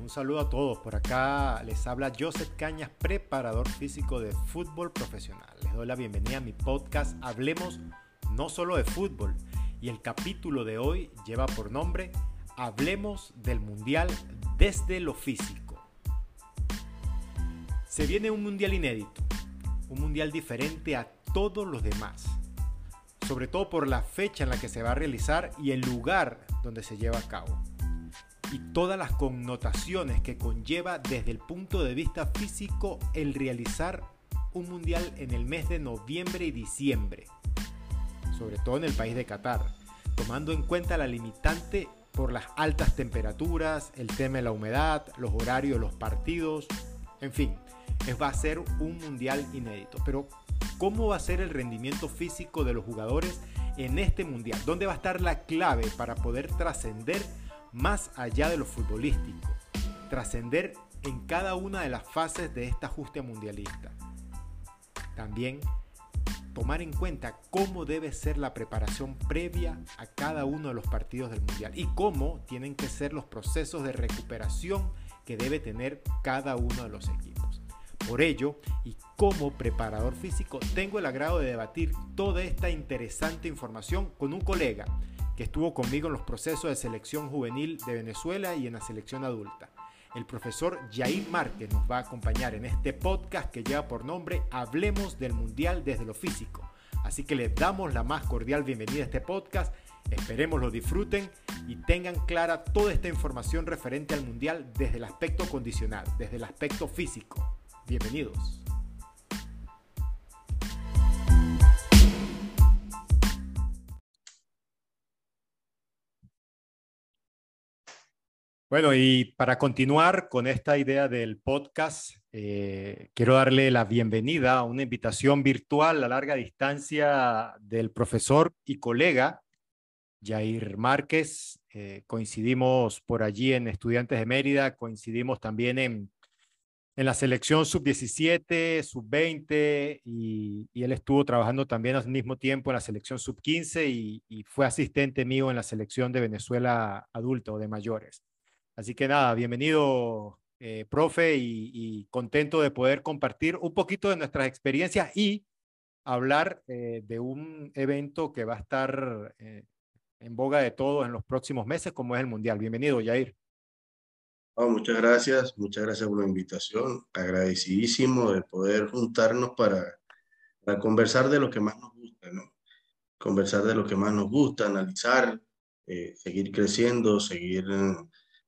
Un saludo a todos. Por acá les habla Joseph Cañas, preparador físico de fútbol profesional. Les doy la bienvenida a mi podcast Hablemos no solo de fútbol. Y el capítulo de hoy lleva por nombre Hablemos del Mundial desde lo físico. Se viene un mundial inédito, un mundial diferente a todos los demás, sobre todo por la fecha en la que se va a realizar y el lugar donde se lleva a cabo y todas las connotaciones que conlleva desde el punto de vista físico el realizar un mundial en el mes de noviembre y diciembre, sobre todo en el país de Qatar, tomando en cuenta la limitante por las altas temperaturas, el tema de la humedad, los horarios los partidos, en fin, va a ser un mundial inédito. Pero, ¿cómo va a ser el rendimiento físico de los jugadores en este mundial? ¿Dónde va a estar la clave para poder trascender más allá de lo futbolístico, trascender en cada una de las fases de esta ajuste mundialista. También tomar en cuenta cómo debe ser la preparación previa a cada uno de los partidos del Mundial y cómo tienen que ser los procesos de recuperación que debe tener cada uno de los equipos. Por ello, y como preparador físico, tengo el agrado de debatir toda esta interesante información con un colega que estuvo conmigo en los procesos de selección juvenil de Venezuela y en la selección adulta. El profesor Jair Márquez nos va a acompañar en este podcast que lleva por nombre Hablemos del Mundial desde lo físico. Así que les damos la más cordial bienvenida a este podcast. Esperemos lo disfruten y tengan clara toda esta información referente al Mundial desde el aspecto condicional, desde el aspecto físico. Bienvenidos. Bueno, y para continuar con esta idea del podcast, eh, quiero darle la bienvenida a una invitación virtual a larga distancia del profesor y colega Jair Márquez. Eh, coincidimos por allí en Estudiantes de Mérida, coincidimos también en, en la selección sub-17, sub-20 y, él estuvo trabajando también al mismo tiempo en la selección sub-15 y, y fue asistente mío en la selección de Venezuela adulta o de mayores. Así que nada, bienvenido, eh, profe, y, contento de poder compartir un poquito de nuestras experiencias y hablar eh, de un evento que va a estar eh, en boga de todos en los próximos meses, como es el Mundial. Bienvenido, Jair. Oh, muchas gracias, muchas gracias por la invitación. Agradecidísimo de poder juntarnos para, para conversar de lo que más nos gusta, ¿no? Conversar de lo que más nos gusta, analizar, seguir creciendo, seguir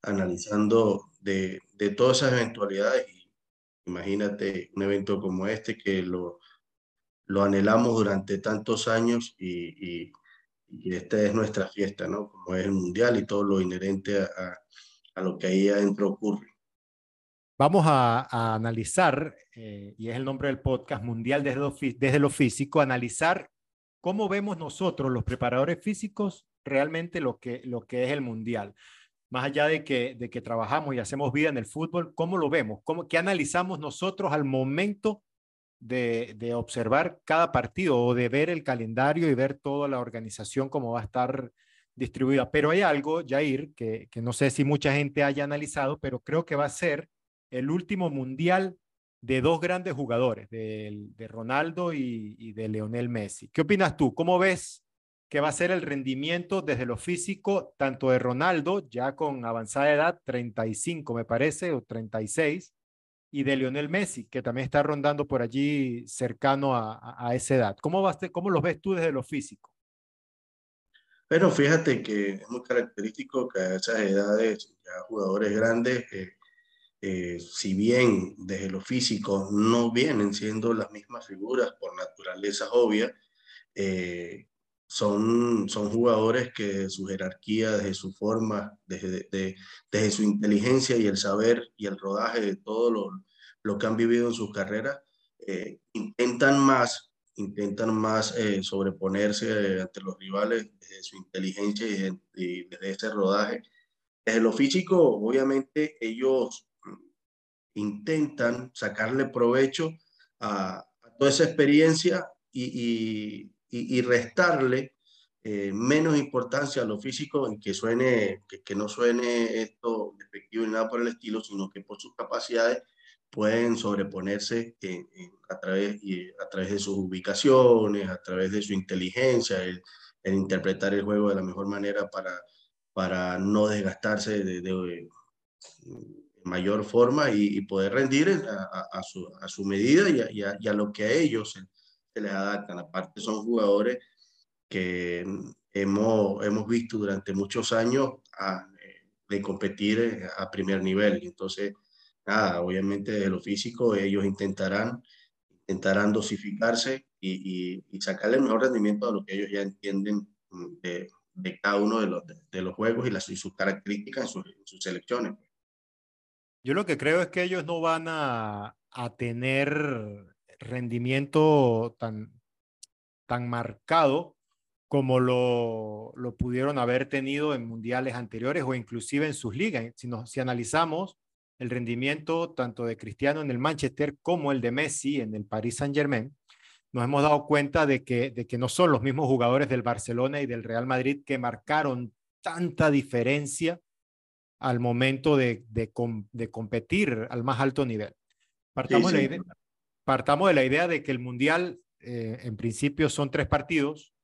analizando de, de todas esas eventualidades. Imagínate un evento como este que lo, lo anhelamos durante tantos años y, y, esta es nuestra fiesta, ¿no? Como es el Mundial y todo lo inherente a, a, lo que ahí adentro ocurre. Vamos a, a analizar, eh, y es el nombre del podcast, Mundial desde lo, desde lo físico, analizar cómo vemos nosotros, los preparadores físicos, realmente lo que, lo que es el Mundial más allá de que, de que trabajamos y hacemos vida en el fútbol, ¿cómo lo vemos? ¿Cómo, ¿Qué analizamos nosotros al momento de, de, observar cada partido o de ver el calendario y ver toda la organización cómo va a estar distribuida? Pero hay algo, Jair, que, que no sé si mucha gente haya analizado, pero creo que va a ser el último mundial de dos grandes jugadores, de, de Ronaldo y, y de Leonel Messi. ¿Qué opinas tú? ¿Cómo ves que va a ser el rendimiento desde lo físico, tanto de Ronaldo, ya con avanzada edad, 35 me parece, o 36, y de Lionel Messi, que también está rondando por allí cercano a, esa edad. ¿Cómo, vas, ¿Cómo los ves tú desde lo físico? Pero fíjate que es muy característico que a esas edades, ya jugadores grandes, eh, eh, si bien desde lo físico no vienen siendo las mismas figuras por naturaleza obvia, eh, son, son jugadores que su jerarquía, desde su forma, desde, desde su inteligencia y el saber y el rodaje de todo lo, lo que han vivido en sus carreras, eh, intentan más, intentan más eh, sobreponerse ante los rivales desde su inteligencia y, desde ese rodaje. Desde lo físico, obviamente, ellos intentan sacarle provecho a, toda esa experiencia y, restarle eh, menos importancia a lo físico y que suene, que, no suene esto despectivo ni nada por el estilo, sino que por sus capacidades pueden sobreponerse a, través, y a través de sus ubicaciones, a través de su inteligencia, el, interpretar el juego de la mejor manera para, para no desgastarse de, mayor forma y, poder rendir a, su, a, su, medida y, a, lo que a ellos se, les adaptan. Aparte son jugadores que hemos, hemos visto durante muchos años eh, de competir eh, a primer nivel. Entonces, obviamente de lo físico ellos intentarán, intentarán dosificarse y, y, el mejor rendimiento a lo que ellos ya entienden mm, de, de cada uno de los, de, los juegos y, las, y sus características en sus, en sus selecciones. Yo lo que creo es que ellos no van a, a tener rendimiento tan, tan marcado como lo, lo, pudieron haber tenido en mundiales anteriores o inclusive en sus ligas. Si, nos, si analizamos el rendimiento tanto de Cristiano en el Manchester como el de Messi en el Paris Saint Germain, nos hemos dado cuenta de que, de que no son los mismos jugadores del Barcelona y del Real Madrid que marcaron tanta diferencia al momento de, de, de competir al más alto nivel. Partamos, De, la idea, partamos de la idea de que el Mundial eh, en principio son tres partidos,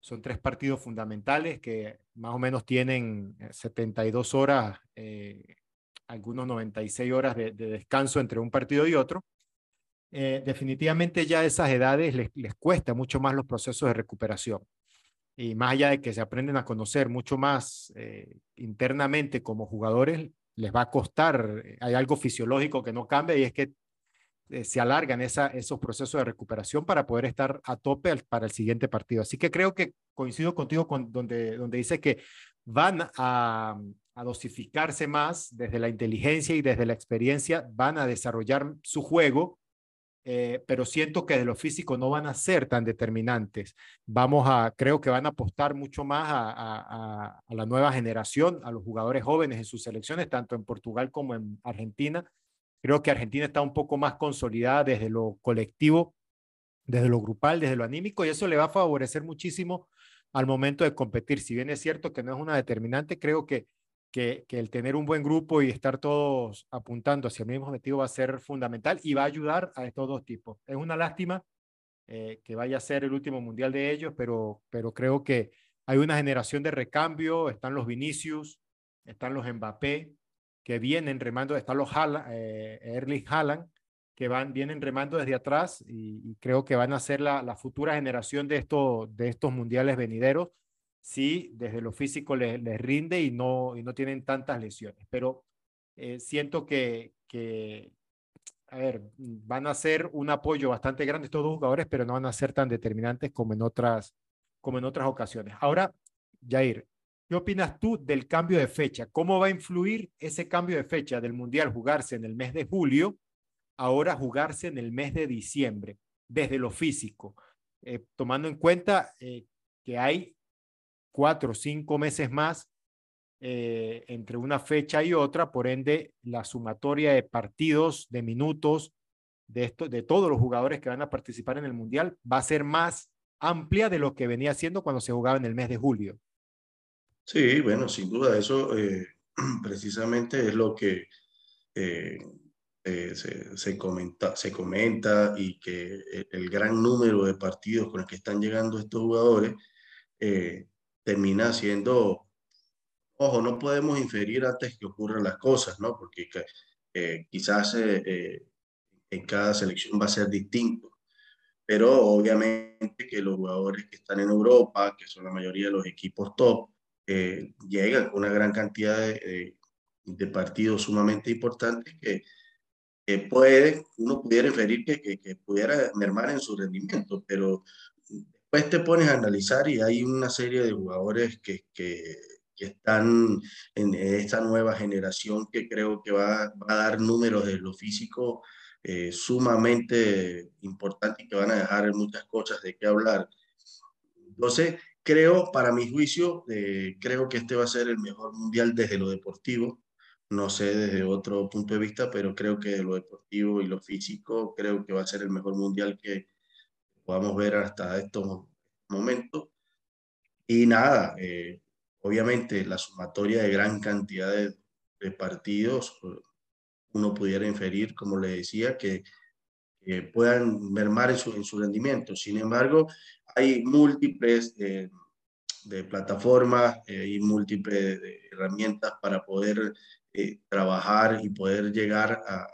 son tres partidos fundamentales que más o menos tienen 72 horas, eh, algunos 96 horas de, descanso entre un partido y otro. Eh, definitivamente ya a esas edades les, les, cuesta mucho más los procesos de recuperación. Y más allá de que se aprenden a conocer mucho más internamente como jugadores, les va a costar, hay algo fisiológico que no cambia y es que eh, se alargan esos procesos de recuperación para poder estar a tope para el siguiente partido. Así que creo que coincido contigo con donde, donde dice que van a, a dosificarse más desde la inteligencia y desde la experiencia, van a desarrollar su juego, eh, pero siento que de lo físico no van a ser tan determinantes. Vamos a, creo que van a apostar mucho más a, la nueva generación, a los jugadores jóvenes en sus selecciones, tanto en Portugal como en Argentina, Creo que Argentina está un poco más consolidada desde lo colectivo, desde lo grupal, desde lo anímico, y eso le va a favorecer muchísimo al momento de competir. Si bien es cierto que no es una determinante, creo que, que, el tener un buen grupo y estar todos apuntando hacia el mismo objetivo va a ser fundamental y va a ayudar a estos dos tipos. Es una lástima eh, que vaya a ser el último mundial de ellos, pero, pero creo que hay una generación de recambio, están los Vinicius, están los Mbappé, que vienen remando, están los eh, Erling Haaland, que van, vienen remando desde atrás y, creo que van a ser la, la, futura generación de, esto, de estos mundiales venideros si desde lo físico les, les rinde y no, y no tienen tantas lesiones. Pero eh, siento que, que, a ver, van a ser un apoyo bastante grande estos dos jugadores, pero no van a ser tan determinantes como en otras, como en otras ocasiones. Ahora, Jair, ¿Qué opinas tú del cambio de fecha? ¿Cómo va a influir ese cambio de fecha del Mundial jugarse en el mes de julio, ahora jugarse en el mes de diciembre, desde lo físico? Eh, tomando en cuenta eh, que hay cuatro o cinco meses más eh, entre una fecha y otra, por ende, la sumatoria de partidos, de minutos, de, esto, de todos los jugadores que van a participar en el Mundial va a ser más amplia de lo que venía siendo cuando se jugaba en el mes de julio. Sí, bueno, sin duda, eso eh, precisamente es lo que eh, eh, se, comenta, se comenta y que el, gran número de partidos con los que están llegando estos jugadores termina siendo, ojo, no podemos inferir antes que ocurran las cosas, ¿no? Porque quizás en cada selección va a ser distinto pero obviamente que los jugadores que están en Europa, que son la mayoría de los equipos top, eh, llegan una gran cantidad de, de, partidos sumamente importantes que, puede, uno pudiera inferir que, que, pudiera mermar en su rendimiento, pero después te pones a analizar y hay una serie de jugadores que, que, que están en esta nueva generación que creo que va, va a dar números de lo físico eh, sumamente importantes y que van a dejar muchas cosas de qué hablar. Entonces, creo, para mi juicio, eh, creo que este va a ser el mejor mundial desde lo deportivo. No sé desde otro punto de vista, pero creo que de lo deportivo y lo físico, creo que va a ser el mejor mundial que podamos ver hasta estos momentos. Y nada, eh, obviamente la sumatoria de gran cantidad de, partidos, uno pudiera inferir, como le decía, que, puedan mermar en su, en su, rendimiento. Sin embargo, hay múltiples eh, de plataformas eh, y múltiples herramientas para poder trabajar y poder llegar a,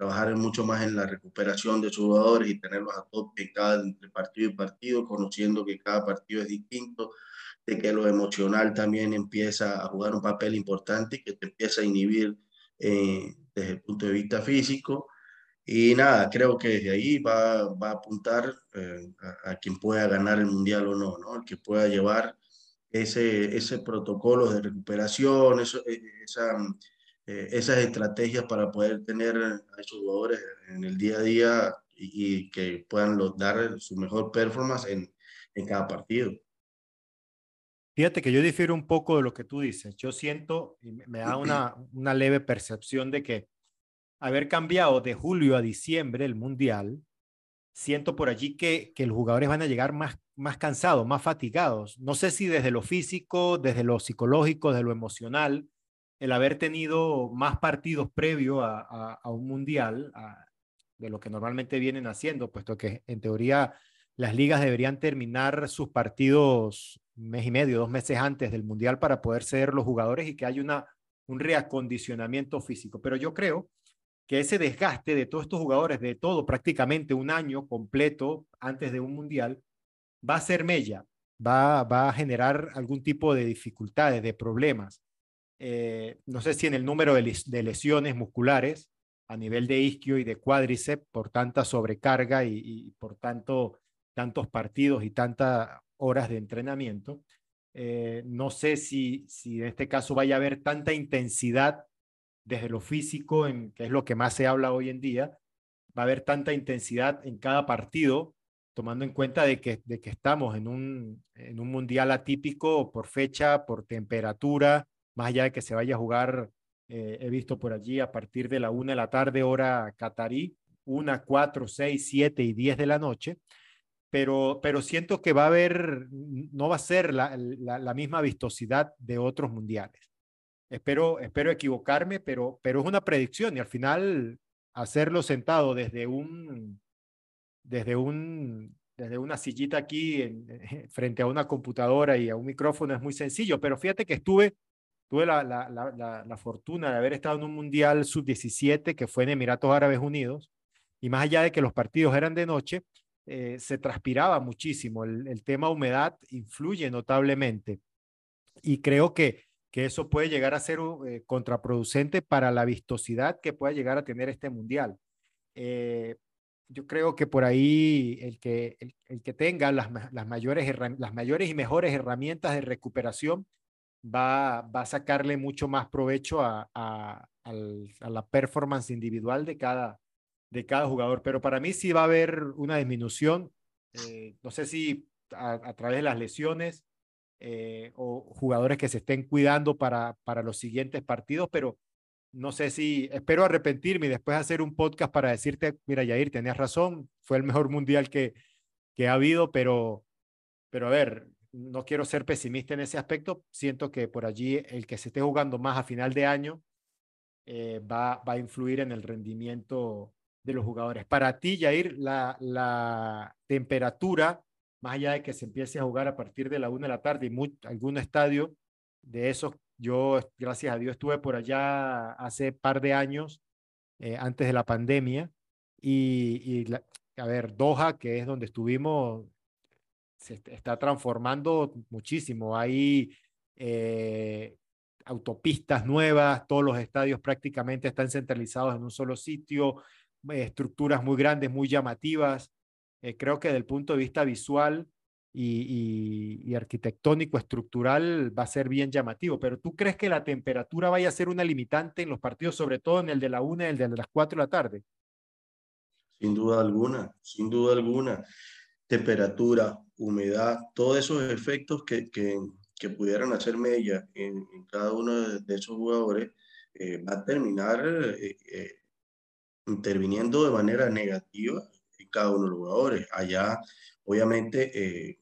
trabajar mucho más en la recuperación de sus jugadores y tenerlos a tope cada entre partido y partido, conociendo que cada partido es distinto, de que lo emocional también empieza a jugar un papel importante y que te empieza a inhibir eh, desde el punto de vista físico. Y nada, creo que desde ahí va, va a apuntar eh, a, quien pueda ganar el mundial o no, ¿no? El que pueda llevar ese, ese protocolo de recuperación, eso, e, esa eh, esas estrategias para poder tener a esos jugadores en el día a día y, que puedan dar su mejor performance en, en cada partido. Fíjate que yo difiero un poco de lo que tú dices. Yo siento y me da una, una leve percepción de que haber cambiado de julio a diciembre el mundial, siento por allí que, que los jugadores van a llegar más, más cansados, más fatigados. No sé si desde lo físico, desde lo psicológico, desde lo emocional, el haber tenido más partidos previo a, un mundial de lo que normalmente vienen haciendo, puesto que en teoría las ligas deberían terminar sus partidos mes y medio, dos meses antes del mundial para poder ser los jugadores y que haya una, un reacondicionamiento físico. Pero yo creo que ese desgaste de todos estos jugadores, de todo prácticamente un año completo antes de un mundial, va a ser mella, va, va a generar algún tipo de dificultades, de problemas. Eh, no sé si en el número de, lesiones musculares a nivel de isquio y de cuádriceps por tanta sobrecarga y, por tanto, tantos partidos y tantas horas de entrenamiento. Eh, no sé si, si en este caso vaya a haber tanta intensidad desde lo físico, en, que es lo que más se habla hoy en día, va a haber tanta intensidad en cada partido, tomando en cuenta de que, estamos en un, mundial atípico por fecha, por temperatura, más allá de que se vaya a jugar, eh, he visto por allí a partir de la una de la tarde, hora catarí, una, cuatro, seis, siete y diez de la noche, pero, pero siento que va a haber, no va a ser la, la, misma vistosidad de otros mundiales. Espero, espero equivocarme, pero, pero es una predicción y al final hacerlo sentado desde un, desde un, desde una sillita aquí en, frente a una computadora y a un micrófono es muy sencillo, pero fíjate que estuve tuve la, la, la, la, fortuna de haber estado en un Mundial Sub-17 que fue en Emiratos Árabes Unidos, y más allá de que los partidos eran de noche, eh, se transpiraba muchísimo. El, el, tema humedad influye notablemente. Y creo que, que eso puede llegar a ser eh, contraproducente para la vistosidad que pueda llegar a tener este Mundial. Eh, yo creo que por ahí el que, el que tenga las, las, mayores, las mayores y mejores herramientas de recuperación va, va a sacarle mucho más provecho a, a, la performance individual de cada, de cada jugador. Pero para mí sí va a haber una disminución, eh, no sé si a, través de las lesiones eh, o jugadores que se estén cuidando para, para los siguientes partidos, pero no sé si, espero arrepentirme y después hacer un podcast para decirte, mira, Yair, tenías razón, fue el mejor mundial que, que ha habido, pero, pero a ver, no quiero ser pesimista en ese aspecto. Siento que por allí el que se esté jugando más a final de año eh, va, va a influir en el rendimiento de los jugadores. Para ti, Jair, la, la temperatura, más allá de que se empiece a jugar a partir de la una de la tarde y algún estadio de esos, yo, gracias a Dios, estuve por allá hace par de años, eh, antes de la pandemia, y, y a ver, Doha, que es donde estuvimos, se está transformando muchísimo. Hay eh, autopistas nuevas, todos los estadios prácticamente están centralizados en un solo sitio, eh, estructuras muy grandes, muy llamativas. Eh, creo que desde el punto de vista visual y, arquitectónico, estructural, va a ser bien llamativo. Pero ¿tú crees que la temperatura vaya a ser una limitante en los partidos, sobre todo en el de la una y el de las cuatro de la tarde? Sin duda alguna, sin duda alguna. Temperatura, humedad, todos esos efectos que, que, que pudieran hacer mella en, cada uno de, esos jugadores, eh, va a terminar eh, eh, interviniendo de manera negativa en cada uno de los jugadores. Allá, obviamente,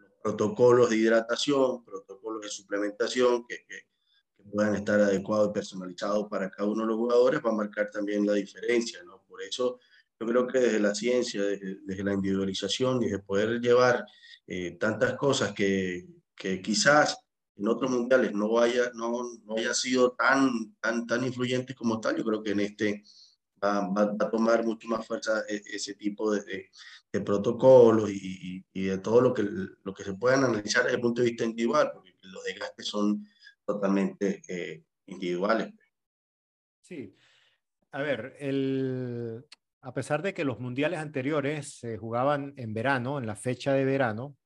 los protocolos de hidratación, protocolos de suplementación que, que, puedan estar adecuados y personalizados para cada uno de los jugadores, va a marcar también la diferencia, ¿no? Por eso yo creo que desde la ciencia, desde, la individualización, desde poder llevar eh, tantas cosas que, que quizás en otros mundiales no haya, no, no haya sido tan, tan, tan influyente como tal, yo creo que en este va, va, a tomar mucho más fuerza e, ese tipo de, de, protocolos y, y, de todo lo que, lo que se puedan analizar desde el punto de vista individual, porque los desgastes son totalmente eh, individuales. Sí. A ver, el, a pesar de que los mundiales anteriores se jugaban en verano, en la fecha de verano,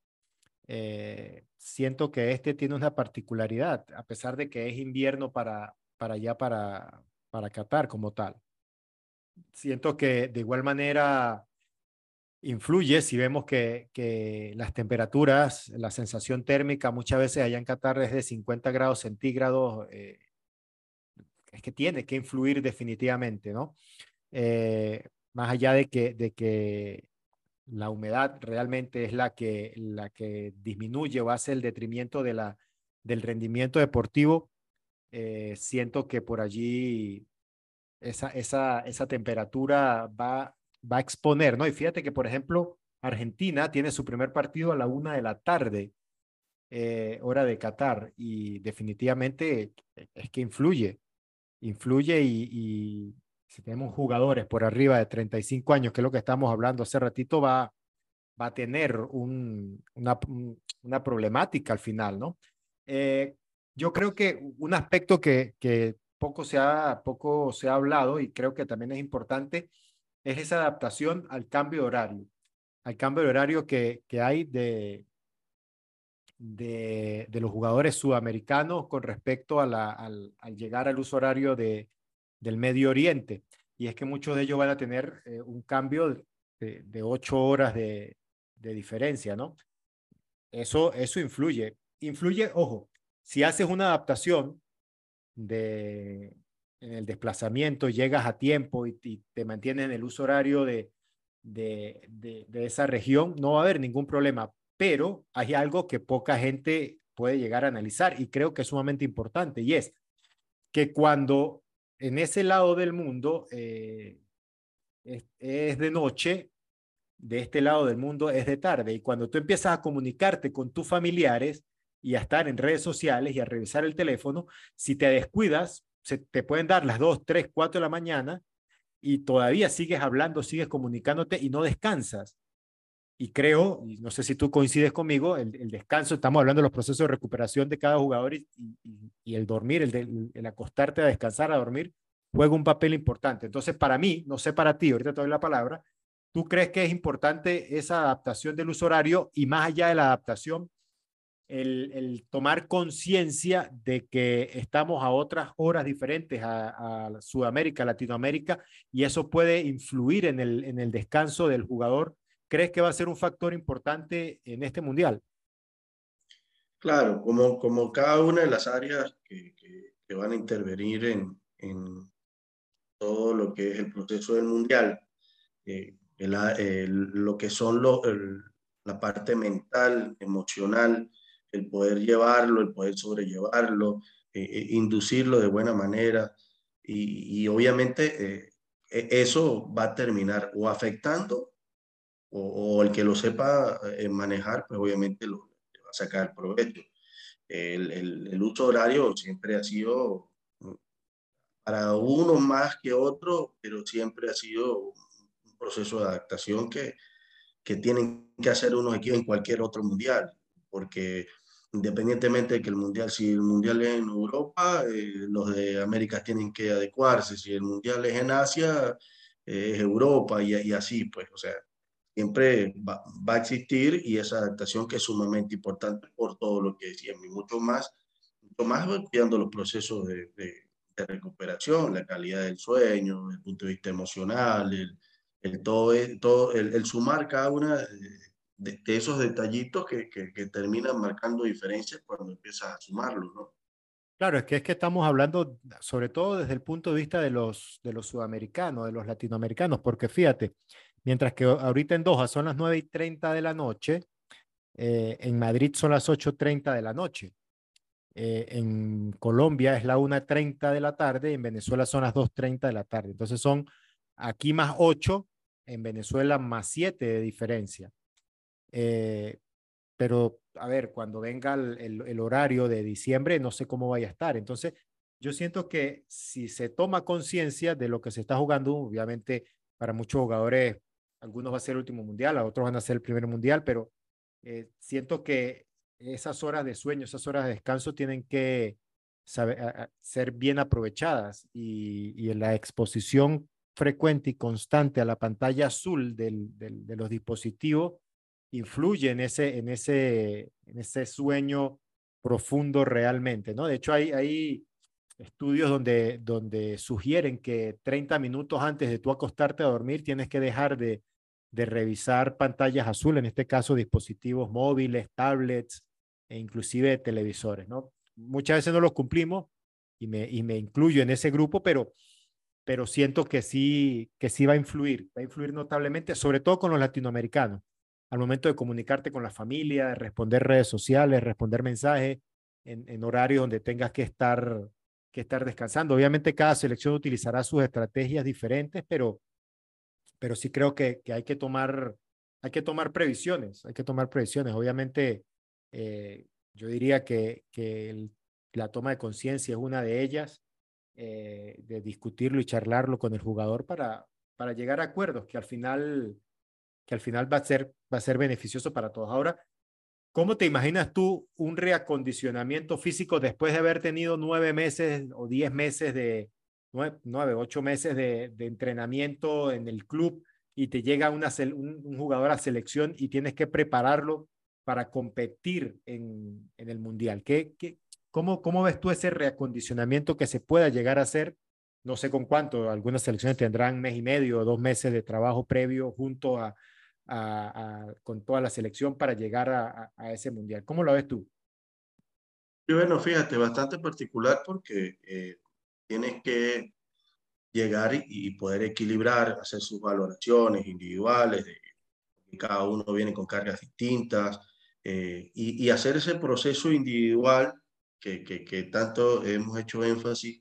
eh, siento que este tiene una particularidad, a pesar de que es invierno para, para allá, para, para Qatar como tal. Siento que de igual manera influye si vemos que, que las temperaturas, la sensación térmica muchas veces allá en Qatar es de 50 grados centígrados, eh, es que tiene que influir definitivamente, ¿no? Eh, más allá de que, de que la humedad realmente es la que, la que disminuye o hace el detrimento de la, del rendimiento deportivo, eh, siento que por allí esa, esa, esa temperatura va, va a exponer, ¿no? Y fíjate que, por ejemplo, Argentina tiene su primer partido a la una de la tarde, eh, hora de Qatar, y definitivamente es que influye, influye y, si tenemos jugadores por arriba de 35 años, que es lo que estamos hablando hace ratito, va, va a tener un, una, una, problemática al final, ¿no? Eh, yo creo que un aspecto que poco, se ha, poco se ha hablado y creo que también es importante es esa adaptación al cambio de horario, al cambio de horario que, que hay de, de, de, los jugadores sudamericanos con respecto a al, al llegar al uso horario de, del Medio Oriente. Y es que muchos de ellos van a tener eh, un cambio de, de, ocho horas de, de diferencia, ¿no? Eso, eso influye. Influye, ojo, si haces una adaptación de, en el desplazamiento, llegas a tiempo y, te mantienes en el uso horario de, de, de, esa región, no va a haber ningún problema. Pero hay algo que poca gente puede llegar a analizar y creo que es sumamente importante y es que cuando en ese lado del mundo eh, es, de noche, de este lado del mundo es de tarde. Y cuando tú empiezas a comunicarte con tus familiares y a estar en redes sociales y a revisar el teléfono, si te descuidas, se te pueden dar las 2, 3, 4 de la mañana y todavía sigues hablando, sigues comunicándote y no descansas. Y creo, no sé si tú coincides conmigo, el, el, descanso, estamos hablando de los procesos de recuperación de cada jugador y el dormir, el, de, el, acostarte a descansar, a dormir, juega un papel importante. Entonces, para mí, no sé para ti, ahorita te doy la palabra, ¿tú crees que es importante esa adaptación del uso horario y más allá de la adaptación, el, tomar conciencia de que estamos a otras horas diferentes a, Sudamérica, Latinoamérica, y eso puede influir en el, en el descanso del jugador ¿Crees que va a ser un factor importante en este mundial? Claro, como, como cada una de las áreas que, que, van a intervenir en, en, todo lo que es el proceso del mundial, eh, el, lo que son lo, la parte mental, emocional, el poder llevarlo, el poder sobrellevarlo, eh, eh, inducirlo de buena manera y, y obviamente eh, e, eso va a terminar o afectando o, o el que lo sepa eh, manejar, pues obviamente lo, va a sacar provecho. El, el, el, uso horario siempre ha sido para uno más que otro, pero siempre ha sido un proceso de adaptación que, que tienen que hacer unos equipos en cualquier otro mundial, porque independientemente de que el mundial, si el mundial es en Europa, eh, los de América tienen que adecuarse, si el mundial es en Asia, eh, es Europa y, y, así, pues, o sea, siempre va, va, a existir y esa adaptación que es sumamente importante por todo lo que decíamos y mucho más, mucho más cuidando los procesos de, de, de, recuperación, la calidad del sueño, el punto de vista emocional, el, el todo, todo el, el, sumar cada una de, de esos detallitos que, que, que, terminan marcando diferencias cuando empiezas a sumarlos, ¿no? Claro, es que es que estamos hablando sobre todo desde el punto de vista de los, de los sudamericanos, de los latinoamericanos, porque fíjate, Mientras que ahorita en Doha son las 9 y 30 de la noche, eh, en Madrid son las 8.30 de la noche. Eh, en Colombia es la 1.30 de la tarde, en Venezuela son las 2.30 de la tarde. Entonces son aquí más 8, en Venezuela más 7 de diferencia. Eh, pero, a ver, cuando venga el, el, horario de diciembre, no sé cómo vaya a estar. Entonces, yo siento que si se toma conciencia de lo que se está jugando, obviamente para muchos jugadores, algunos va a ser el último mundial, a otros van a ser el primer mundial, pero eh, siento que esas horas de sueño, esas horas de descanso tienen que ser bien aprovechadas y, en la exposición frecuente y constante a la pantalla azul del, de los dispositivos influye en ese, en, ese, en ese sueño profundo realmente, ¿no? De hecho, hay, hay estudios donde, donde sugieren que 30 minutos antes de tú acostarte a dormir tienes que dejar de, de revisar pantallas azules, en este caso dispositivos móviles, tablets e inclusive televisores, ¿no? Muchas veces no los cumplimos y me, y me incluyo en ese grupo, pero, pero siento que sí, que sí va a influir, va a influir notablemente, sobre todo con los latinoamericanos, al momento de comunicarte con la familia, de responder redes sociales, responder mensajes en, en horarios donde tengas que estar, que estar descansando. Obviamente cada selección utilizará sus estrategias diferentes, pero, pero sí creo que, que hay, que tomar, hay que tomar previsiones, hay que tomar previsiones. Obviamente, eh, yo diría que, que la toma de conciencia es una de ellas, eh, de discutirlo y charlarlo con el jugador para, para llegar a acuerdos que al final, que al final va, a ser, va a ser beneficioso para todos. Ahora, ¿cómo te imaginas tú un reacondicionamiento físico después de haber tenido nueve meses o diez meses de, nueve, ocho meses de, entrenamiento en el club y te llega una, un, jugador a selección y tienes que prepararlo para competir en, en el Mundial. ¿Qué, qué, cómo, ¿Cómo ves tú ese reacondicionamiento que se pueda llegar a hacer? No sé con cuánto, algunas selecciones tendrán mes y medio o dos meses de trabajo previo junto a, a, con toda la selección para llegar a, a, ese Mundial. ¿Cómo lo ves tú? Y bueno, fíjate, bastante particular porque eh, tienes que llegar y, poder equilibrar, hacer sus valoraciones individuales, de, cada uno viene con cargas distintas, eh, y, hacer ese proceso individual que, que, tanto hemos hecho énfasis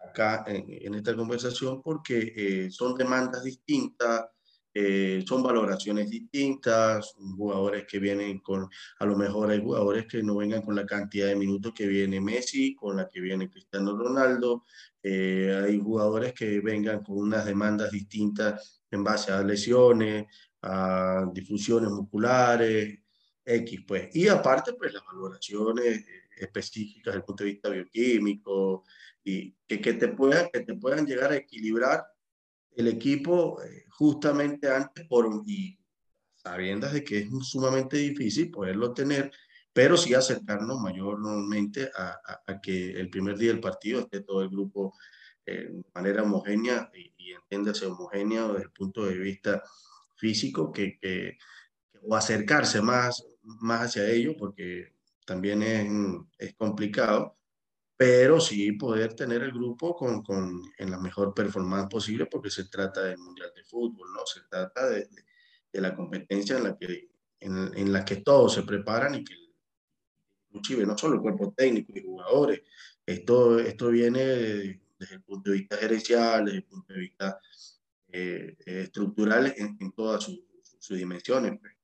acá en, esta conversación, porque eh, son demandas distintas, eh, son valoraciones distintas, jugadores que vienen con, a lo mejor hay jugadores que no vengan con la cantidad de minutos que viene Messi, con la que viene Cristiano Ronaldo, eh, hay jugadores que vengan con unas demandas distintas en base a lesiones, a difusiones musculares, X, pues. Y aparte, pues las valoraciones específicas desde el punto de vista bioquímico y que, que, te, puedan, que te puedan llegar a equilibrar el equipo eh, justamente antes por, y sabiendo de que es sumamente difícil poderlo tener, pero sí acercarnos mayormente a, a, que el primer día del partido esté todo el grupo eh, manera homogénea y, entiéndase homogénea desde el punto de vista físico, que, que, o acercarse más, más hacia ello, porque también es, es complicado, pero sí poder tener el grupo con, con, en la mejor performance posible porque se trata del Mundial de Fútbol, ¿no? Se trata de, de, la competencia en la, que, en, en, la que todos se preparan y que inclusive no solo el cuerpo técnico y jugadores, esto, esto viene desde el punto de vista gerencial, desde el punto de vista eh, estructural en, en todas sus su dimensiones. Pues.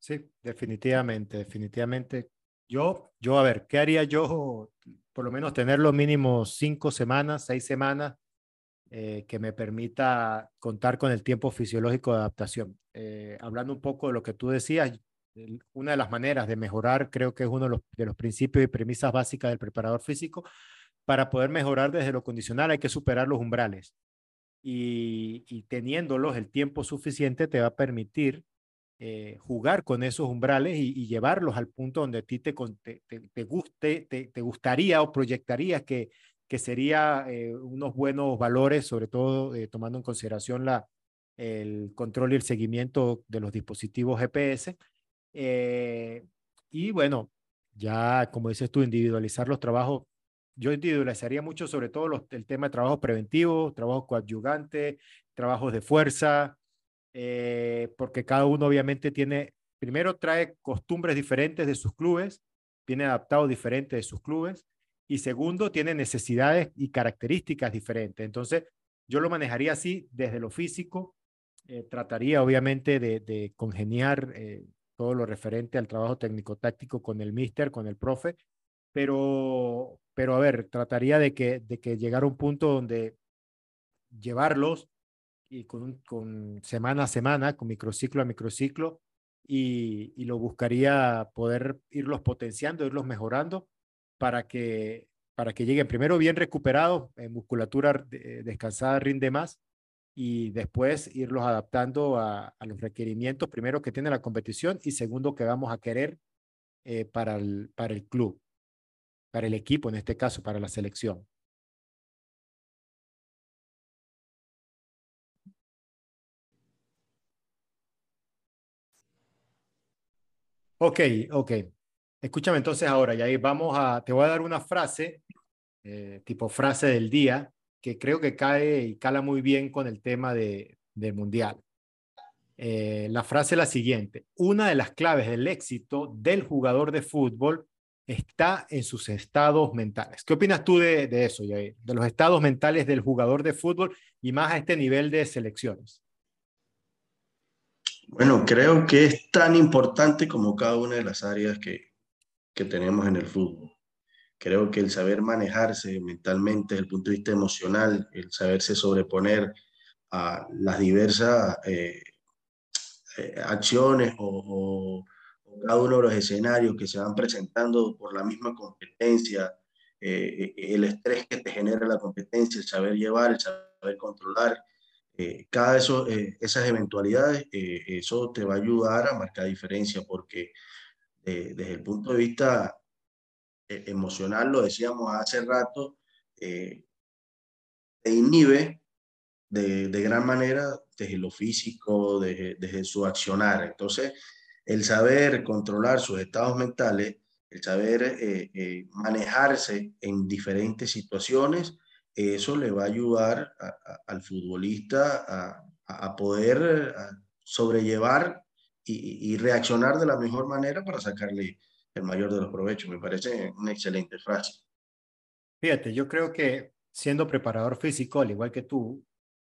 Sí, definitivamente, definitivamente yo, yo, a ver, ¿qué haría yo? Por lo menos tener los mínimos cinco semanas, seis semanas, eh, que me permita contar con el tiempo fisiológico de adaptación. Eh, hablando un poco de lo que tú decías, una de las maneras de mejorar, creo que es uno de los, principios y premisas básicas del preparador físico, para poder mejorar desde lo condicional hay que superar los umbrales. Y teniéndolos el tiempo suficiente te va a permitir eh, jugar con esos umbrales y, llevarlos al punto donde a ti te, te, te guste, te, gustaría o proyectarías que, que sería eh, unos buenos valores, sobre todo eh, tomando en consideración la, el control y el seguimiento de los dispositivos GPS. y bueno, ya como dices tú, individualizar los trabajos. Yo individualizaría mucho sobre todo los, el tema de trabajos preventivos, trabajos coadyugantes, trabajos de fuerza, eh, porque cada uno obviamente tiene primero trae costumbres diferentes de sus clubes, viene adaptado diferente de sus clubes, y segundo, tiene necesidades y características diferentes. Entonces, yo lo manejaría así desde lo físico, eh, trataría obviamente de, congeniar eh, todo lo referente al trabajo técnico-táctico con el mister, con el profe, pero, pero a ver, trataría de que, de que llegara un punto donde llevarlos y con, con semana a semana, con microciclo a microciclo, y, y lo buscaría poder irlos potenciando, irlos mejorando para que, para que lleguen primero bien recuperados, en musculatura eh, descansada rinde más y después irlos adaptando a, los requerimientos, primero que tiene la competición y segundo que vamos a querer eh, para, el, para el club, para el equipo en este caso, para la selección. Ok, ok. Escúchame entonces ahora, y vamos a, te voy a dar una frase, eh, tipo frase del día, que creo que cae y cala muy bien con el tema de, del mundial. Eh, la frase es la siguiente, una de las claves del éxito del jugador de fútbol está en sus estados mentales. ¿Qué opinas tú de, de eso, Jair? De los estados mentales del jugador de fútbol y más a este nivel de selecciones. Bueno, creo que es tan importante como cada una de las áreas que, que tenemos en el fútbol. Creo que el saber manejarse mentalmente desde el punto de vista emocional, el saberse sobreponer a las diversas eh, eh, acciones o, cada uno de los escenarios que se van presentando por la misma competencia, eh, el estrés que te genera la competencia, el saber llevar, el saber controlar, cada eso, esas eventualidades, eso te va a ayudar a marcar diferencia porque desde el punto de vista eh, emocional, lo decíamos hace rato, eh, te inhibe de, de, gran manera desde lo físico, desde, desde, su accionar. Entonces, el saber controlar sus estados mentales, el saber eh, manejarse en diferentes situaciones, eso le va a ayudar al futbolista a, a poder sobrellevar y, reaccionar de la mejor manera para sacarle el mayor de los provechos. Me parece una excelente frase. Fíjate, yo creo que siendo preparador físico, al igual que tú,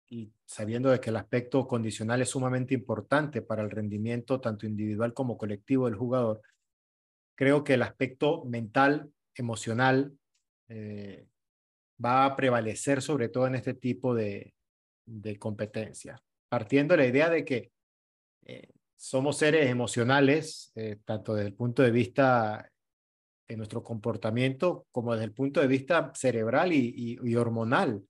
y sabiendo de que el aspecto condicional es sumamente importante para el rendimiento tanto individual como colectivo del jugador, creo que el aspecto mental, emocional, eh, va a prevalecer sobre todo en este tipo de, de competencias, partiendo de la idea de que eh, somos seres emocionales, eh, tanto desde el punto de vista de nuestro comportamiento como desde el punto de vista cerebral y, hormonal.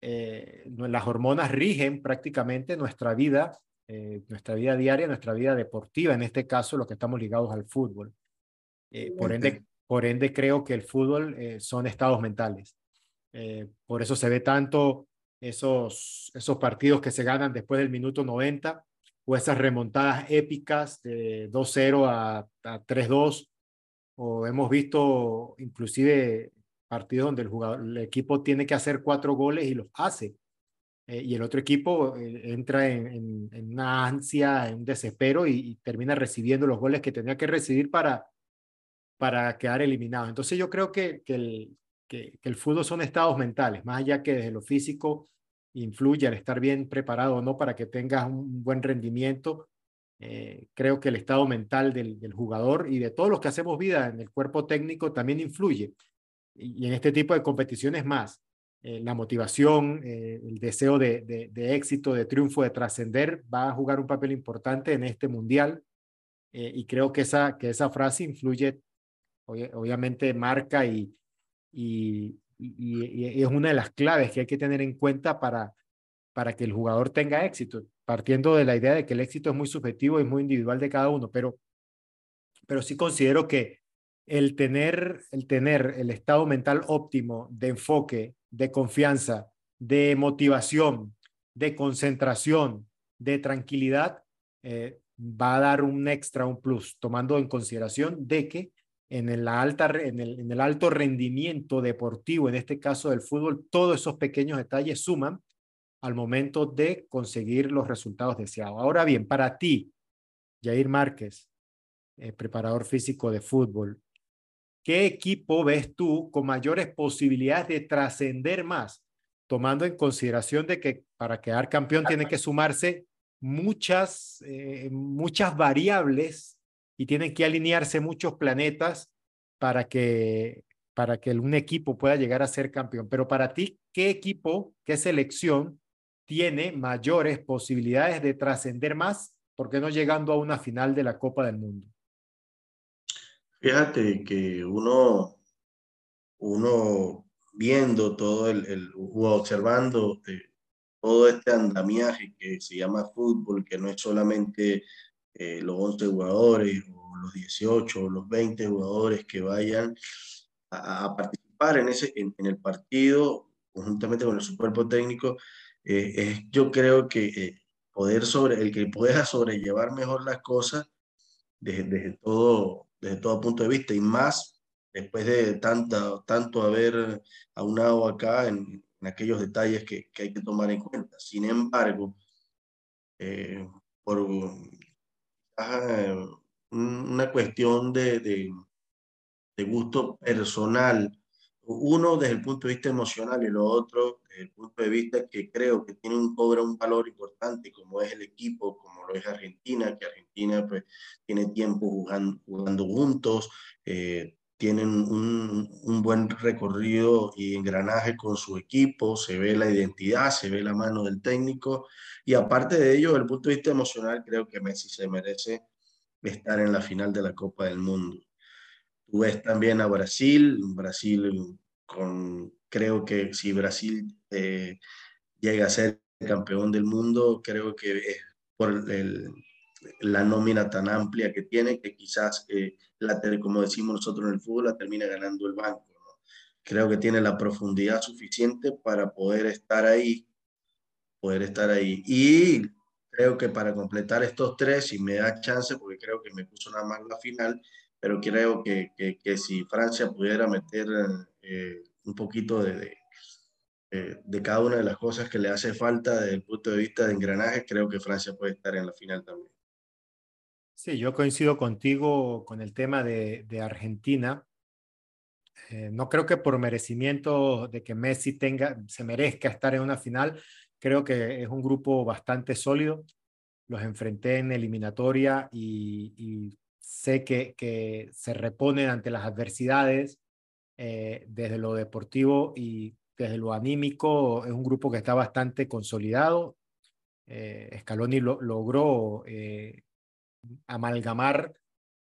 Eh, las hormonas rigen prácticamente nuestra vida, nuestra vida diaria, nuestra vida deportiva, en este caso los que estamos ligados al fútbol. por, ende, por ende, creo que el fútbol son estados mentales. Por eso se ve tanto esos, esos partidos que se ganan después del minuto 90 o esas remontadas épicas de 2-0 a, a 3-2, o hemos visto inclusive partidos donde el, jugador, el equipo tiene que hacer cuatro goles y los hace. Eh, y el otro equipo eh, entra en, en, una ansia, en un desespero y, termina recibiendo los goles que tenía que recibir para, para quedar eliminado. Entonces yo creo que, que, el, que, el fútbol son estados mentales, más allá que desde lo físico influye al estar bien preparado o no para que tengas un buen rendimiento. Eh, creo que el estado mental del, jugador y de todos los que hacemos vida en el cuerpo técnico también influye. Y, en este tipo de competiciones más. Eh, la motivación, eh, el deseo de, de, de, éxito, de triunfo, de trascender, va a jugar un papel importante en este mundial. y creo que esa, que esa frase influye, obviamente marca y, y, es una de las claves que hay que tener en cuenta para, para que el jugador tenga éxito, partiendo de la idea de que el éxito es muy subjetivo y muy individual de cada uno, pero, pero sí considero que el tener, el tener el estado mental óptimo de enfoque, de confianza, de motivación, de concentración, de tranquilidad, eh, va a dar un extra, un plus, tomando en consideración de que en el, alto rendimiento deportivo, en este caso del fútbol, todos esos pequeños detalles suman al momento de conseguir los resultados deseados. Ahora bien, para ti, Jair Márquez, eh, preparador físico de fútbol, ¿qué equipo ves tú con mayores posibilidades de trascender más? Tomando en consideración de que para quedar campeón tiene que sumarse muchas, eh, muchas variables y tienen que alinearse muchos planetas para que, para que un equipo pueda llegar a ser campeón. Pero para ti, ¿qué equipo, qué selección tiene mayores posibilidades de trascender más? ¿Por qué no llegando a una final de la Copa del Mundo? Fíjate que uno, uno viendo todo el, el observando eh, todo este andamiaje que se llama fútbol, que no es solamente eh, los 11 jugadores o los 18 o los 20 jugadores que vayan a, participar en, ese, en, el partido conjuntamente con su cuerpo técnico, eh, es, yo creo que eh, poder sobre, el que pueda sobrellevar mejor las cosas desde, desde, todo, desde todo punto de vista y más después de tanta, tanto haber aunado acá en, en aquellos detalles que, que, hay que tomar en cuenta. Sin embargo, eh, por una cuestión de, de, de, gusto personal, uno desde el punto de vista emocional y lo otro desde el punto de vista que creo que tiene un, cobra un valor importante como es el equipo, como lo es Argentina, que Argentina pues tiene tiempo jugando, jugando juntos, eh, tienen un, un, buen recorrido y engranaje con su equipo, se ve la identidad, se ve la mano del técnico y aparte de ello, desde el punto de vista emocional, creo que Messi se merece estar en la final de la Copa del Mundo. Tú ves también a Brasil, Brasil con, creo que si Brasil eh, llega a ser campeón del mundo, creo que es por el, la nómina tan amplia que tiene, que quizás, eh, la, como decimos nosotros en el fútbol, la termina ganando el banco. Creo que tiene la profundidad suficiente para poder estar ahí, poder estar ahí. Y creo que para completar estos tres, si me da chance, porque creo que me puso nada más la final, pero creo que, que, que si Francia pudiera meter eh, un poquito de, de, eh, de, cada una de las cosas que le hace falta desde el punto de vista de engranaje, creo que Francia puede estar en la final también. Sí, yo coincido contigo con el tema de, de Argentina. Eh, no creo que por merecimiento de que Messi tenga, se merezca estar en una final. Creo que es un grupo bastante sólido. Los enfrenté en eliminatoria y, y sé que, que, se reponen ante las adversidades eh, desde lo deportivo y desde lo anímico. Es un grupo que está bastante consolidado. Eh, Scaloni lo, logró eh, amalgamar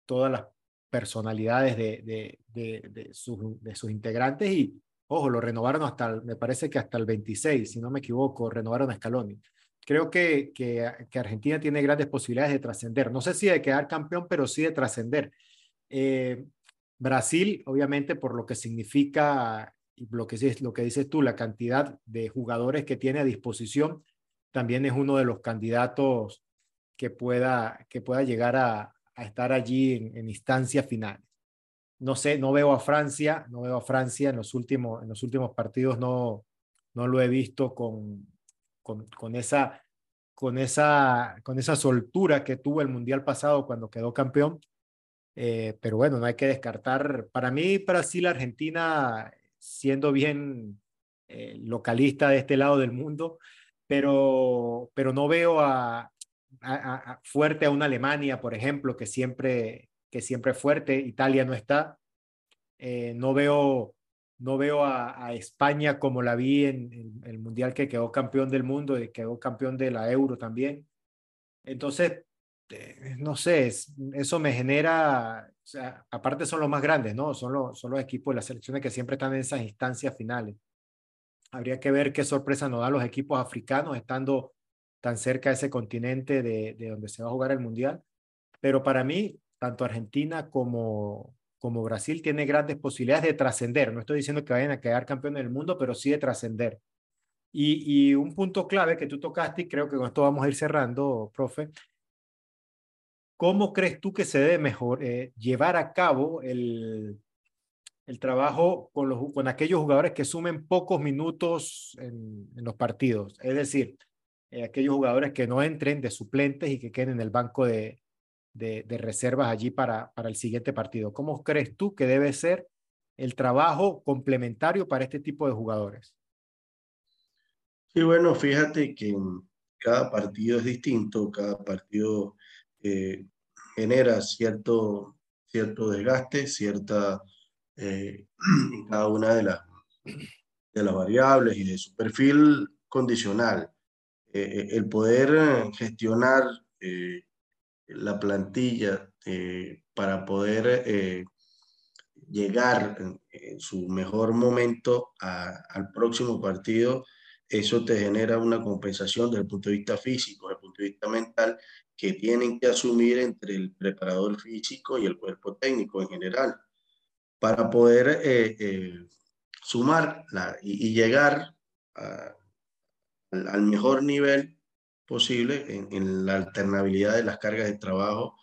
todas las personalidades de, de, de, sus, de sus integrantes y, ojo, lo renovaron hasta, me parece que hasta el 26, si no me equivoco, renovaron a Scaloni. Creo que, que, Argentina tiene grandes posibilidades de trascender. No sé si de quedar campeón, pero sí de trascender. Eh, Brasil, obviamente, por lo que significa lo que, lo que dices tú, la cantidad de jugadores que tiene a disposición, también es uno de los candidatos que pueda, que pueda llegar a, estar allí en, en, instancias finales. No sé, no veo a Francia, no veo a Francia en los últimos, en los últimos partidos, no, no lo he visto con, con, con, esa, con, esa, con esa soltura que tuvo el Mundial pasado cuando quedó campeón. Eh, pero bueno, no hay que descartar. Para mí, Brasil, Argentina, siendo bien eh, localista de este lado del mundo, pero, pero no veo a, a, fuerte a una Alemania, por ejemplo, que siempre, que siempre es fuerte, Italia no está. Eh, no veo, no veo a, España como la vi en, el Mundial que quedó campeón del mundo y quedó campeón de la Euro también. Entonces, eh, no sé, eso me genera, aparte son los más grandes, ¿no? Son los, son los equipos las selecciones que siempre están en esas instancias finales. Habría que ver qué sorpresa nos dan los equipos africanos estando tan cerca de ese continente de, de, donde se va a jugar el Mundial. Pero para mí, tanto Argentina como, como Brasil tiene grandes posibilidades de trascender. No estoy diciendo que vayan a quedar campeones del mundo, pero sí de trascender. Y, y, un punto clave que tú tocaste, y creo que con esto vamos a ir cerrando, profe. ¿Cómo crees tú que se debe mejor eh, llevar a cabo el, el trabajo con, los, con aquellos jugadores que sumen pocos minutos en, en los partidos? Es decir, eh, aquellos jugadores que no entren de suplentes y que queden en el banco de, de, reservas allí para, para el siguiente partido. ¿Cómo crees tú que debe ser el trabajo complementario para este tipo de jugadores? Sí, bueno, fíjate que cada partido es distinto, cada partido eh, genera cierto, cierto desgaste, cierta, eh, cada una de, las de las variables y de su perfil condicional. Eh, el poder gestionar la plantilla para poder llegar en, su mejor momento al próximo partido eso te genera una compensación desde el punto de vista físico, desde el punto de vista mental, que tienen que asumir entre el preparador físico y el cuerpo técnico en general, para poder eh, eh, sumar y, llegar al, mejor nivel posible en, la alternabilidad de las cargas de trabajo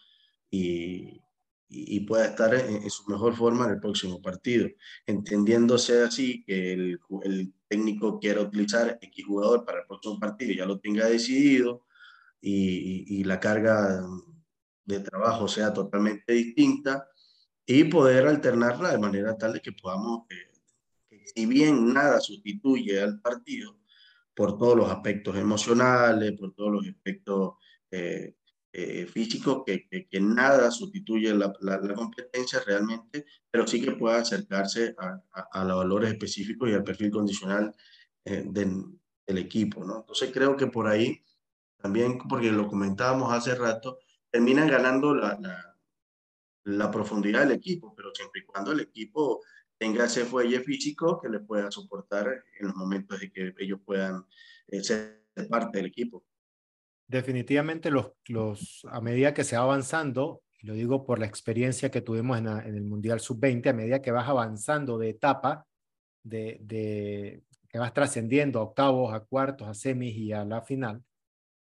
y, y, pueda estar en, su mejor forma en el próximo partido, entendiéndose así que el, técnico quiera utilizar X jugador para el próximo partido, ya lo tenga decidido y, y, la carga de trabajo sea totalmente distinta y poder alternarla de manera tal de que podamos, eh, si bien nada sustituye al partido, por todos los aspectos emocionales, por todos los aspectos eh, eh, físico que, que, nada sustituye la, la, competencia realmente, pero sí que pueda acercarse a, a, los valores específicos y al perfil condicional eh, del, equipo. ¿no? Entonces creo que por ahí también, porque lo comentábamos hace rato, terminan ganando la, la, la profundidad del equipo, pero siempre y cuando el equipo tenga ese fuelle físico que le pueda soportar en los momentos de que ellos puedan eh, ser parte del equipo. Definitivamente los, los, a medida que se va avanzando, lo digo por la experiencia que tuvimos en, el Mundial Sub-20, a medida que vas avanzando de etapa, de, de que vas trascendiendo a octavos, a cuartos, a semis y a la final,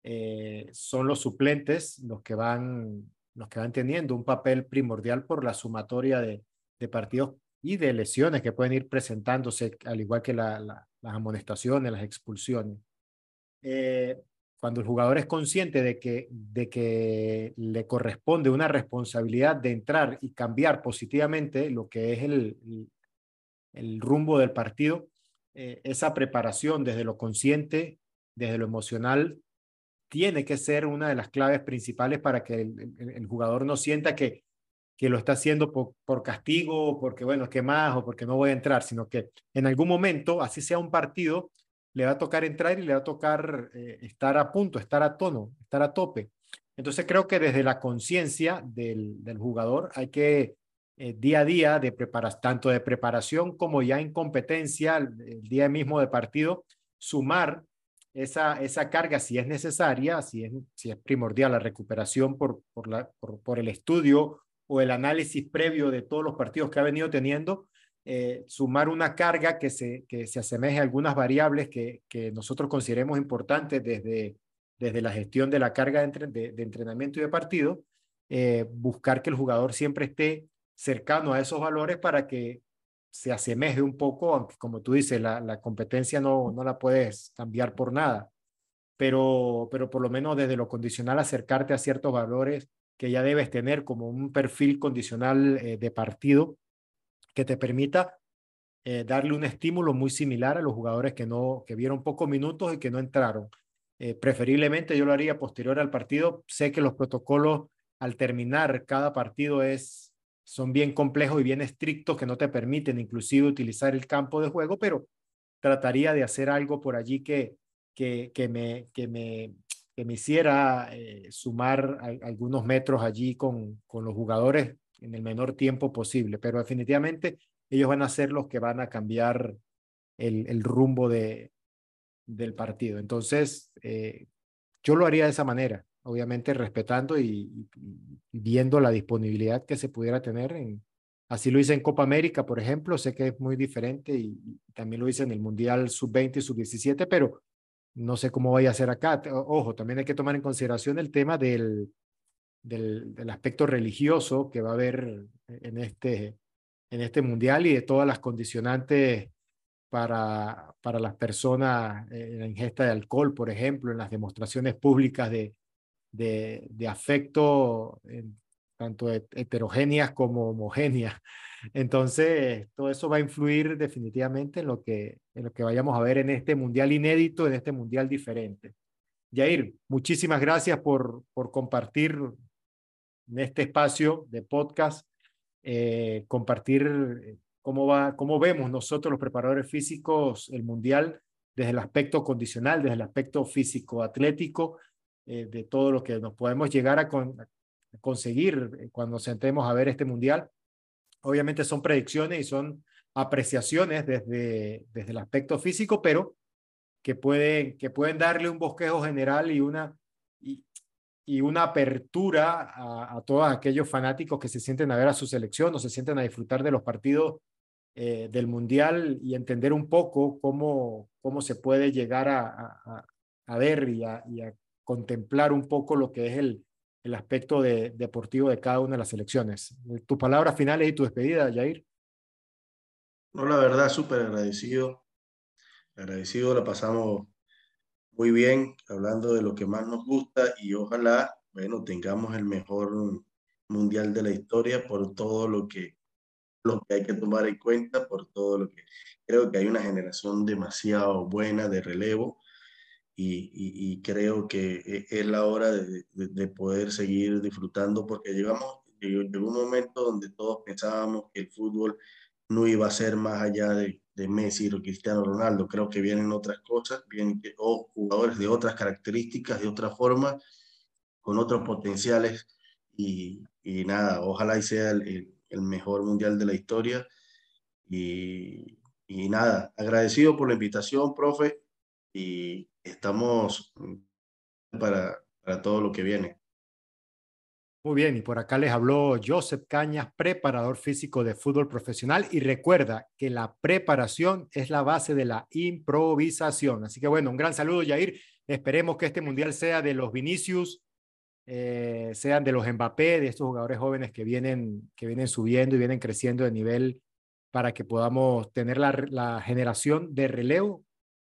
eh, son los suplentes los que van los que van teniendo un papel primordial por la sumatoria de, de partidos y de lesiones que pueden ir presentándose, al igual que la, las amonestaciones, las expulsiones. Eh, cuando el jugador es consciente de que, de que le corresponde una responsabilidad de entrar y cambiar positivamente lo que es el, el, rumbo del partido, eh, esa preparación desde lo consciente, desde lo emocional, tiene que ser una de las claves principales para que el, jugador no sienta que, que lo está haciendo por, por castigo, porque bueno, que más o porque no voy a entrar, sino que en algún momento, así sea un partido, le va a tocar entrar y le va a tocar eh, estar a punto, estar a tono, estar a tope. Entonces creo que desde la conciencia del, del, jugador hay que eh, día a día, de tanto de preparación como ya en competencia, el, día mismo de partido, sumar esa, esa carga si es necesaria, si es, si es primordial la recuperación por, por, la, por, por el estudio o el análisis previo de todos los partidos que ha venido teniendo, eh, sumar una carga que se, que se asemeje a algunas variables que, que nosotros consideremos importantes desde, desde la gestión de la carga de, entrenamiento y de partido, eh, buscar que el jugador siempre esté cercano a esos valores para que se asemeje un poco, aunque como tú dices, la, la competencia no, no la puedes cambiar por nada, pero, pero por lo menos desde lo condicional acercarte a ciertos valores que ya debes tener como un perfil condicional eh, de partido que te permita eh, darle un estímulo muy similar a los jugadores que, no, que vieron pocos minutos y que no entraron. Eh, preferiblemente yo lo haría posterior al partido. Sé que los protocolos al terminar cada partido es, son bien complejos y bien estrictos que no te permiten inclusive utilizar el campo de juego, pero trataría de hacer algo por allí que, que, que, me, que, me, que me hiciera eh, sumar algunos metros allí con, con los jugadores en el menor tiempo posible, pero definitivamente ellos van a ser los que van a cambiar el, el rumbo de, del partido. Entonces, eh, yo lo haría de esa manera, obviamente respetando y, viendo la disponibilidad que se pudiera tener. En, así lo hice en Copa América, por ejemplo, sé que es muy diferente y, también lo hice en el Mundial Sub-20 y Sub-17, pero no sé cómo vaya a ser acá. Ojo, también hay que tomar en consideración el tema del, del, aspecto religioso que va a haber en este, en este mundial y de todas las condicionantes para, para las personas en la ingesta de alcohol, por ejemplo, en las demostraciones públicas de, de afecto, tanto heterogéneas como homogéneas. Entonces, todo eso va a influir definitivamente en lo que, en lo que vayamos a ver en este mundial inédito, en este mundial diferente. Jair, muchísimas gracias por, por compartir en este espacio de podcast, eh, compartir eh, cómo, va, cómo vemos nosotros los preparadores físicos el mundial desde el aspecto condicional, desde el aspecto físico-atlético, eh, de todo lo que nos podemos llegar a, conseguir cuando nos sentemos a ver este mundial. Obviamente son predicciones y son apreciaciones desde, desde el aspecto físico, pero que pueden, que pueden darle un bosquejo general y una, y, y una apertura a, a, todos aquellos fanáticos que se sienten a ver a su selección o se sienten a disfrutar de los partidos eh, del Mundial y entender un poco cómo, cómo se puede llegar a, a, a ver y y a, contemplar un poco lo que es el, el aspecto de, deportivo de cada una de las selecciones. Tus palabras finales y tu despedida, Jair. No, la verdad, súper agradecido. Agradecido, la pasamos muy bien hablando de lo que más nos gusta y ojalá, bueno, tengamos el mejor mundial de la historia por todo lo que lo que hay que tomar en cuenta por todo lo que creo que hay una generación demasiado buena de relevo y, y, creo que e, es la hora de, de, poder seguir disfrutando porque llegamos, llegó un momento donde todos pensábamos que el fútbol no iba a ser más allá de, de Messi o Cristiano Ronaldo. Creo que vienen otras cosas, vienen o jugadores de otras características, de otra forma, con otros potenciales y, y nada, ojalá y sea el el mejor mundial de la historia. Y, y nada, agradecido por la invitación, profe, y estamos para, para todo lo que viene. Muy bien, y por acá les habló Joseph Cañas, preparador físico de fútbol profesional, y recuerda que la preparación es la base de la improvisación. Así que bueno, un gran saludo, Yair. Esperemos que este mundial sea de los Vinicius, eh, sean de los Mbappé, de estos jugadores jóvenes que vienen, que vienen subiendo y vienen creciendo de nivel para que podamos tener la, la generación de relevo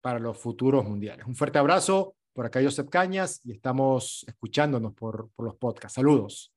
para los futuros mundiales. Un fuerte abrazo por acá, Josep Cañas, y estamos escuchándonos por, por los podcasts. Saludos.